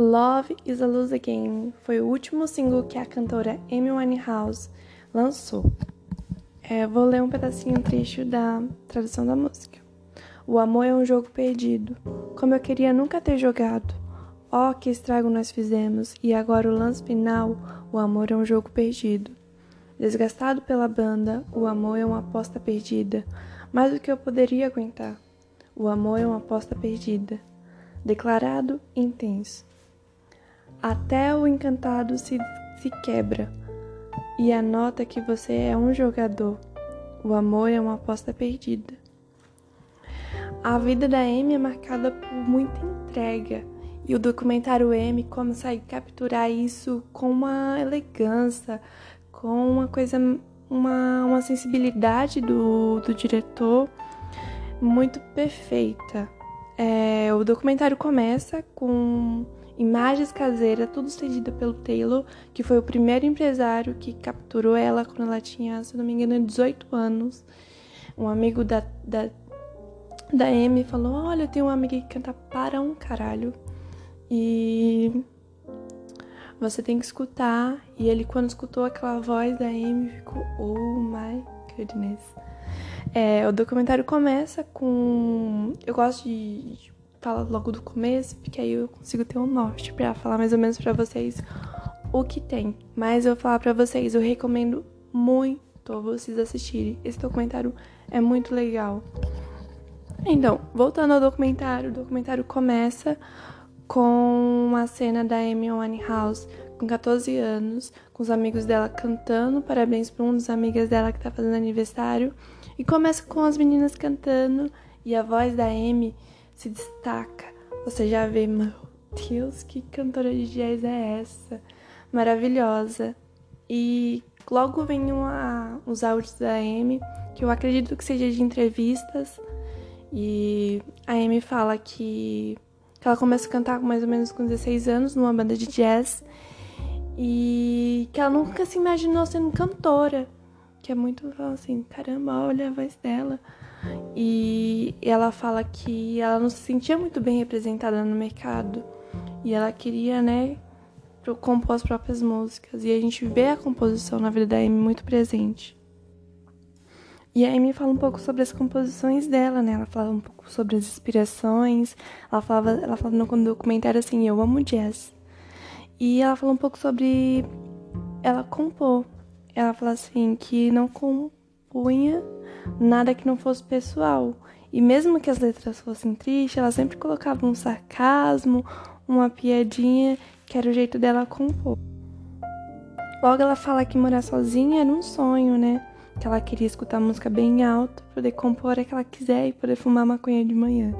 Love is a Lose Game foi o último single que a cantora Amy Winehouse lançou. É, vou ler um pedacinho trecho da tradução da música. O amor é um jogo perdido, como eu queria nunca ter jogado. Oh, que estrago nós fizemos, e agora o lance final, o amor é um jogo perdido. Desgastado pela banda, o amor é uma aposta perdida, mais do que eu poderia aguentar. O amor é uma aposta perdida. Declarado intenso. Até o encantado se, se quebra e anota que você é um jogador. O amor é uma aposta perdida. A vida da Amy é marcada por muita entrega e o documentário M consegue capturar isso com uma elegância, com uma coisa, uma, uma sensibilidade do, do diretor muito perfeita. É, o documentário começa com imagens caseiras, tudo cedida pelo Taylor, que foi o primeiro empresário que capturou ela quando ela tinha, se não me engano, 18 anos. Um amigo da, da, da Amy falou: Olha, eu tenho uma amiga que canta para um caralho. E você tem que escutar. E ele, quando escutou aquela voz da Amy, ficou: Oh my goodness. É, o documentário começa com. Eu gosto de fala logo do começo, porque aí eu consigo ter um norte para falar mais ou menos para vocês o que tem. Mas eu vou falar para vocês, eu recomendo muito vocês assistirem. Esse documentário é muito legal. Então, voltando ao documentário, o documentário começa com uma cena da Amy Winehouse com 14 anos, com os amigos dela cantando parabéns para um dos amigas dela que tá fazendo aniversário, e começa com as meninas cantando e a voz da Amy se destaca. Você já vê, meu Deus, que cantora de jazz é essa? Maravilhosa. E logo vem uma, os áudios da Amy, que eu acredito que seja de entrevistas. E a Amy fala que, que ela começa a cantar mais ou menos com 16 anos numa banda de jazz. E que ela nunca se imaginou sendo cantora. Que é muito assim, caramba, olha a voz dela. E ela fala que ela não se sentia muito bem representada no mercado e ela queria, né, compor as próprias músicas. E a gente vê a composição na vida da Amy muito presente. E a Amy fala um pouco sobre as composições dela, né? Ela fala um pouco sobre as inspirações. Ela falava, ela fala no documentário assim, eu amo jazz. E ela fala um pouco sobre ela compor. Ela fala assim que não compunha nada que não fosse pessoal. E mesmo que as letras fossem tristes, ela sempre colocava um sarcasmo, uma piadinha, que era o jeito dela compor. Logo ela fala que morar sozinha era um sonho, né? Que ela queria escutar música bem alta, poder compor a que ela quiser e poder fumar maconha de manhã.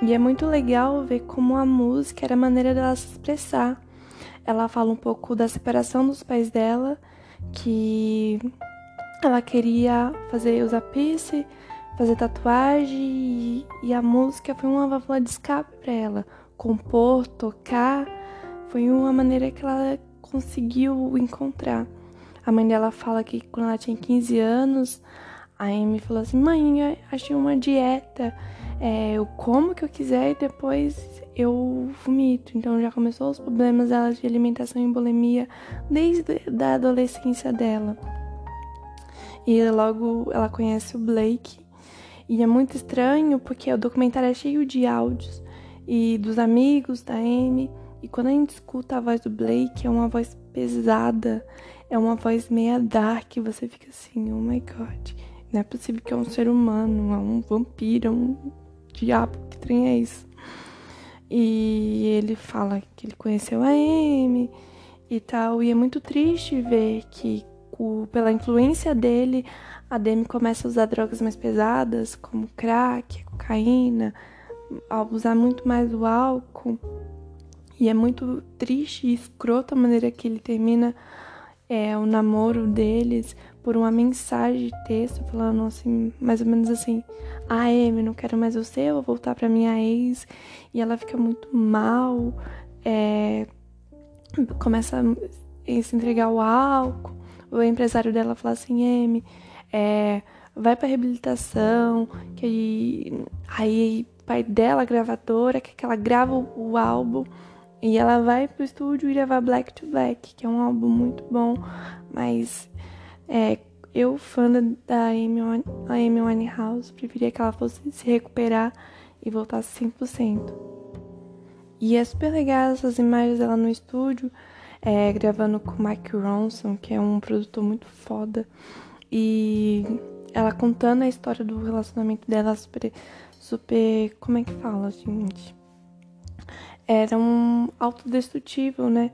E é muito legal ver como a música era a maneira dela se expressar. Ela fala um pouco da separação dos pais dela, que ela queria fazer usar piercing, fazer tatuagem e, e a música foi uma válvula de escape para ela. Compor, tocar, foi uma maneira que ela conseguiu encontrar. A mãe dela fala que quando ela tinha 15 anos, a Amy falou assim: Mãe, achei uma dieta, é, eu como o que eu quiser e depois eu vomito. Então já começou os problemas dela de alimentação e bulimia desde a adolescência dela. E logo ela conhece o Blake. E é muito estranho porque o documentário é cheio de áudios e dos amigos da Amy. E quando a gente escuta a voz do Blake, é uma voz pesada, é uma voz meia dark. Você fica assim, oh my god, não é possível que é um ser humano, é um vampiro, é um diabo, que trem é isso? E ele fala que ele conheceu a Amy e tal. E é muito triste ver que pela influência dele, a Demi começa a usar drogas mais pesadas, como crack, cocaína, a usar muito mais o álcool. E é muito triste e escrota a maneira que ele termina é, o namoro deles por uma mensagem de texto falando assim, mais ou menos assim: Ah, Amy, não quero mais você, eu vou voltar pra minha ex. E ela fica muito mal, é, começa a se entregar ao álcool o empresário dela fala assim, M, é, vai pra reabilitação, que aí, aí pai dela, gravadora, que, que ela grava o, o álbum e ela vai pro estúdio e gravar Black to Black, que é um álbum muito bom, mas é, eu, fã da Amy, Winehouse, preferia que ela fosse se recuperar e voltasse 100%. E é super legal essas imagens dela no estúdio, é, gravando com o Mike Ronson, que é um produtor muito foda. E ela contando a história do relacionamento dela super, super, como é que fala, gente? Era um autodestrutivo, né?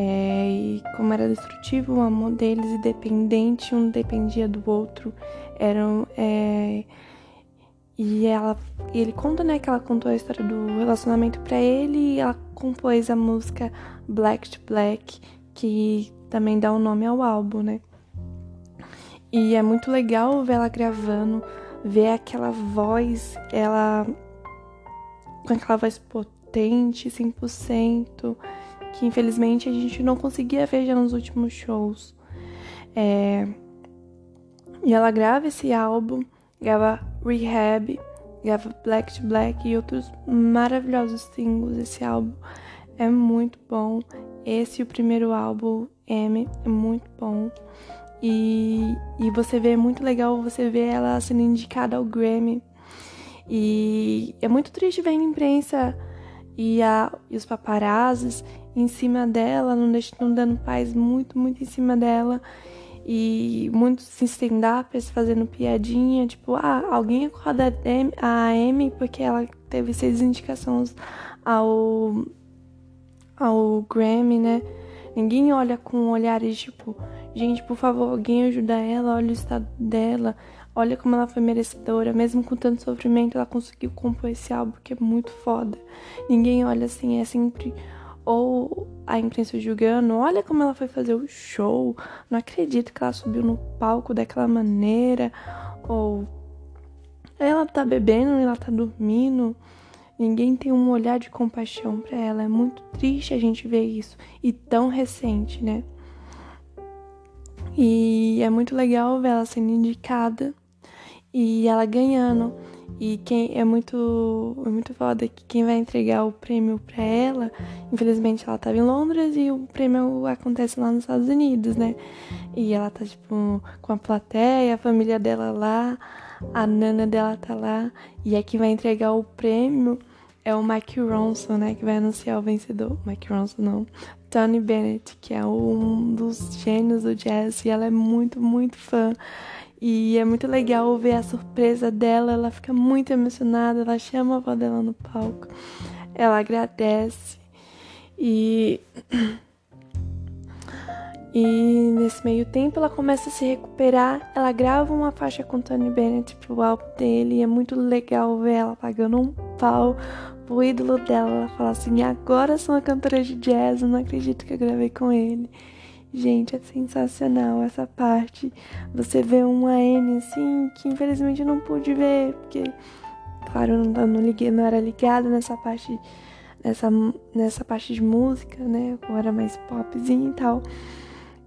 É, e como era destrutivo o amor deles e dependente, um dependia do outro. Eram. É, e ela, e ele conta, né, que ela contou a história do relacionamento para ele e ela compôs a música Black to Black, que também dá o um nome ao álbum, né? E é muito legal ver ela gravando, ver aquela voz, ela com aquela voz potente, 100%, que infelizmente a gente não conseguia ver já nos últimos shows. É... E ela grava esse álbum, grava Rehab, grava Black to Black e outros maravilhosos singles. Esse álbum é muito bom. Esse, o primeiro álbum, M, é muito bom. E, e você vê, é muito legal você ver ela sendo indicada ao Grammy. E é muito triste ver a imprensa e, a, e os paparazzis em cima dela, não, deixando, dando paz muito, muito em cima dela. E muitos stand-ups fazendo piadinha, tipo, ah, alguém acorda a Amy porque ela teve seis indicações ao, ao Grammy, né? Ninguém olha com olhares tipo, gente, por favor, alguém ajuda ela, olha o estado dela, olha como ela foi merecedora, mesmo com tanto sofrimento, ela conseguiu compor esse álbum que é muito foda. Ninguém olha assim, é sempre ou a imprensa julgando, olha como ela foi fazer o show, não acredito que ela subiu no palco daquela maneira, ou ela tá bebendo, ela tá dormindo. Ninguém tem um olhar de compaixão para ela. É muito triste a gente ver isso e tão recente, né? E é muito legal ver ela sendo indicada e ela ganhando. E quem é muito é muito foda que quem vai entregar o prêmio para ela, infelizmente ela tava em Londres e o prêmio acontece lá nos Estados Unidos, né? E ela tá tipo com a plateia, a família dela lá, a nana dela tá lá e é quem vai entregar o prêmio é o Mike Ronson, né, que vai anunciar o vencedor. Mike Ronson não, Tony Bennett, que é um dos gênios do jazz e ela é muito, muito fã. E é muito legal ver a surpresa dela, ela fica muito emocionada, ela chama a avó dela no palco, ela agradece. E e nesse meio tempo ela começa a se recuperar, ela grava uma faixa com Tony Bennett pro álbum dele, e é muito legal ver ela pagando um pau o ídolo dela. Ela fala assim: agora sou uma cantora de jazz, eu não acredito que eu gravei com ele. Gente, é sensacional essa parte. Você vê uma Amy assim, que infelizmente eu não pude ver, porque, claro, eu não, não, liguei, não era ligada nessa parte, nessa, nessa parte de música, né? Eu era mais popzinho e tal.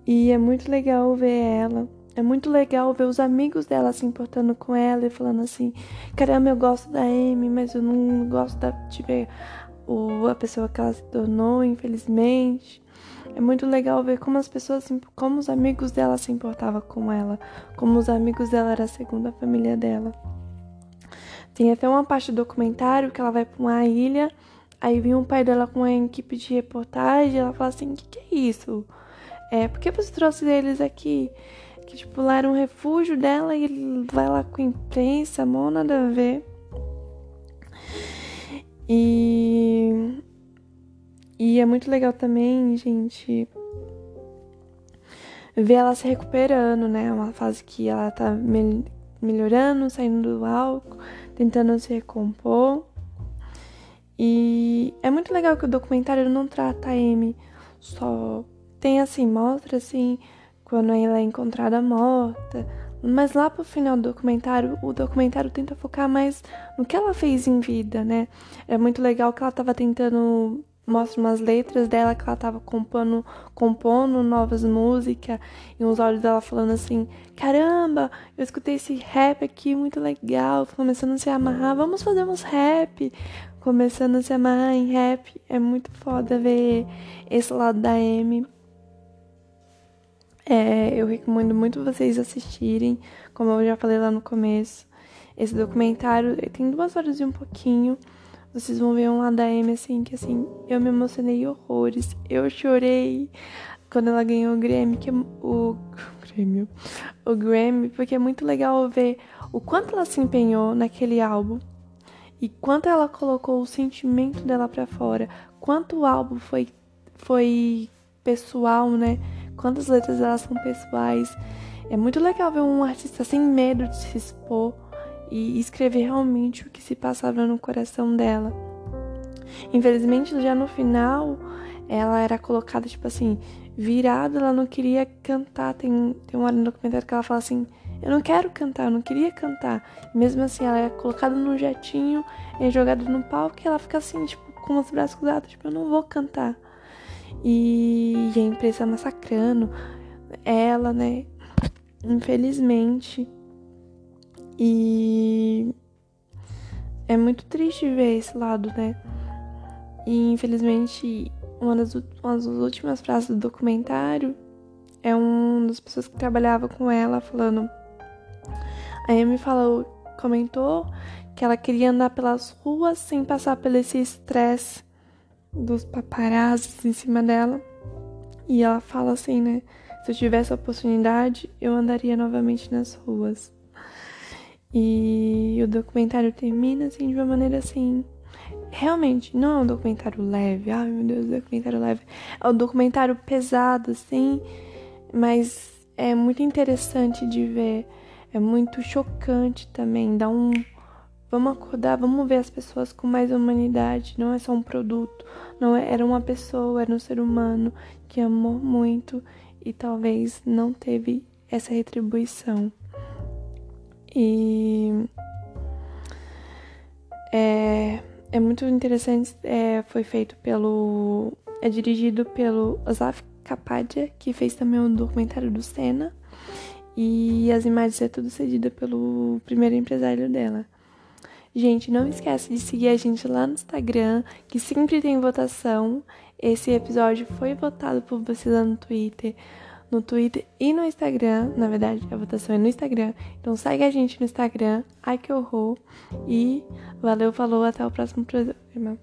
E é muito legal ver ela é muito legal ver os amigos dela se importando com ela e falando assim: caramba, eu gosto da Amy, mas eu não gosto de ver o, a pessoa que ela se tornou, infelizmente. É muito legal ver como as pessoas, como os amigos dela se importavam com ela, como os amigos dela era a segunda família dela. Tem até uma parte do documentário que ela vai para uma ilha, aí vem o pai dela com uma equipe de reportagem, ela fala assim: o que, que é isso? É, por que você trouxe eles aqui? que tipo lá era um refúgio dela e ele vai lá com a imprensa, mó nada a ver. E e é muito legal também, gente, ver ela se recuperando, né? Uma fase que ela tá melhorando, saindo do álcool, tentando se recompor. E é muito legal que o documentário não trata a Amy só tem assim, mostra assim quando ela é encontrada morta. Mas lá pro final do documentário, o documentário tenta focar mais no que ela fez em vida, né? É muito legal que ela tava tentando mostra umas letras dela que ela tava compondo, compondo novas músicas e uns olhos dela falando assim: Caramba, eu escutei esse rap aqui muito legal, começando a se amarrar, vamos fazer uns rap. Começando a se amarrar em rap. É muito foda ver esse lado da Amy. É, eu recomendo muito vocês assistirem, como eu já falei lá no começo. Esse documentário tem duas horas e um pouquinho vocês vão ver um Amy assim, que assim, eu me emocionei horrores. Eu chorei quando ela ganhou o Grammy, que é o Grammy, o Grammy, porque é muito legal ver o quanto ela se empenhou naquele álbum e quanto ela colocou o sentimento dela para fora, quanto o álbum foi foi pessoal, né? Quantas letras dela são pessoais. É muito legal ver um artista sem medo de se expor e escrever realmente o que se passava no coração dela. Infelizmente, já no final, ela era colocada, tipo assim, virada, ela não queria cantar. Tem, tem uma hora no documentário que ela fala assim: Eu não quero cantar, eu não queria cantar. Mesmo assim, ela é colocada no jetinho, é jogada no palco e ela fica assim, tipo, com os braços cruzados: Tipo, eu não vou cantar. E, e a imprensa massacrando ela, né? Infelizmente. E é muito triste ver esse lado, né? E infelizmente, uma das, uma das últimas frases do documentário é um das pessoas que trabalhava com ela falando. A Amy falou, comentou que ela queria andar pelas ruas sem passar por esse estresse dos paparazzis em cima dela. E ela fala assim, né? Se eu tivesse a oportunidade, eu andaria novamente nas ruas. E o documentário termina assim de uma maneira assim. Realmente, não é um documentário leve. Ai meu Deus, documentário leve. É um documentário pesado, assim. Mas é muito interessante de ver. É muito chocante também. Dá um. Vamos acordar, vamos ver as pessoas com mais humanidade. Não é só um produto. Não é, era uma pessoa, era um ser humano que amou muito e talvez não teve essa retribuição. E é, é muito interessante. É, foi feito pelo. É dirigido pelo Asaf Kapadia, que fez também o um documentário do Senna. E as imagens é tudo cedida pelo primeiro empresário dela. Gente, não esquece de seguir a gente lá no Instagram, que sempre tem votação. Esse episódio foi votado por vocês lá no Twitter no Twitter e no Instagram. Na verdade, a votação é no Instagram. Então segue a gente no Instagram. Ai que horror. E valeu, falou, até o próximo programa.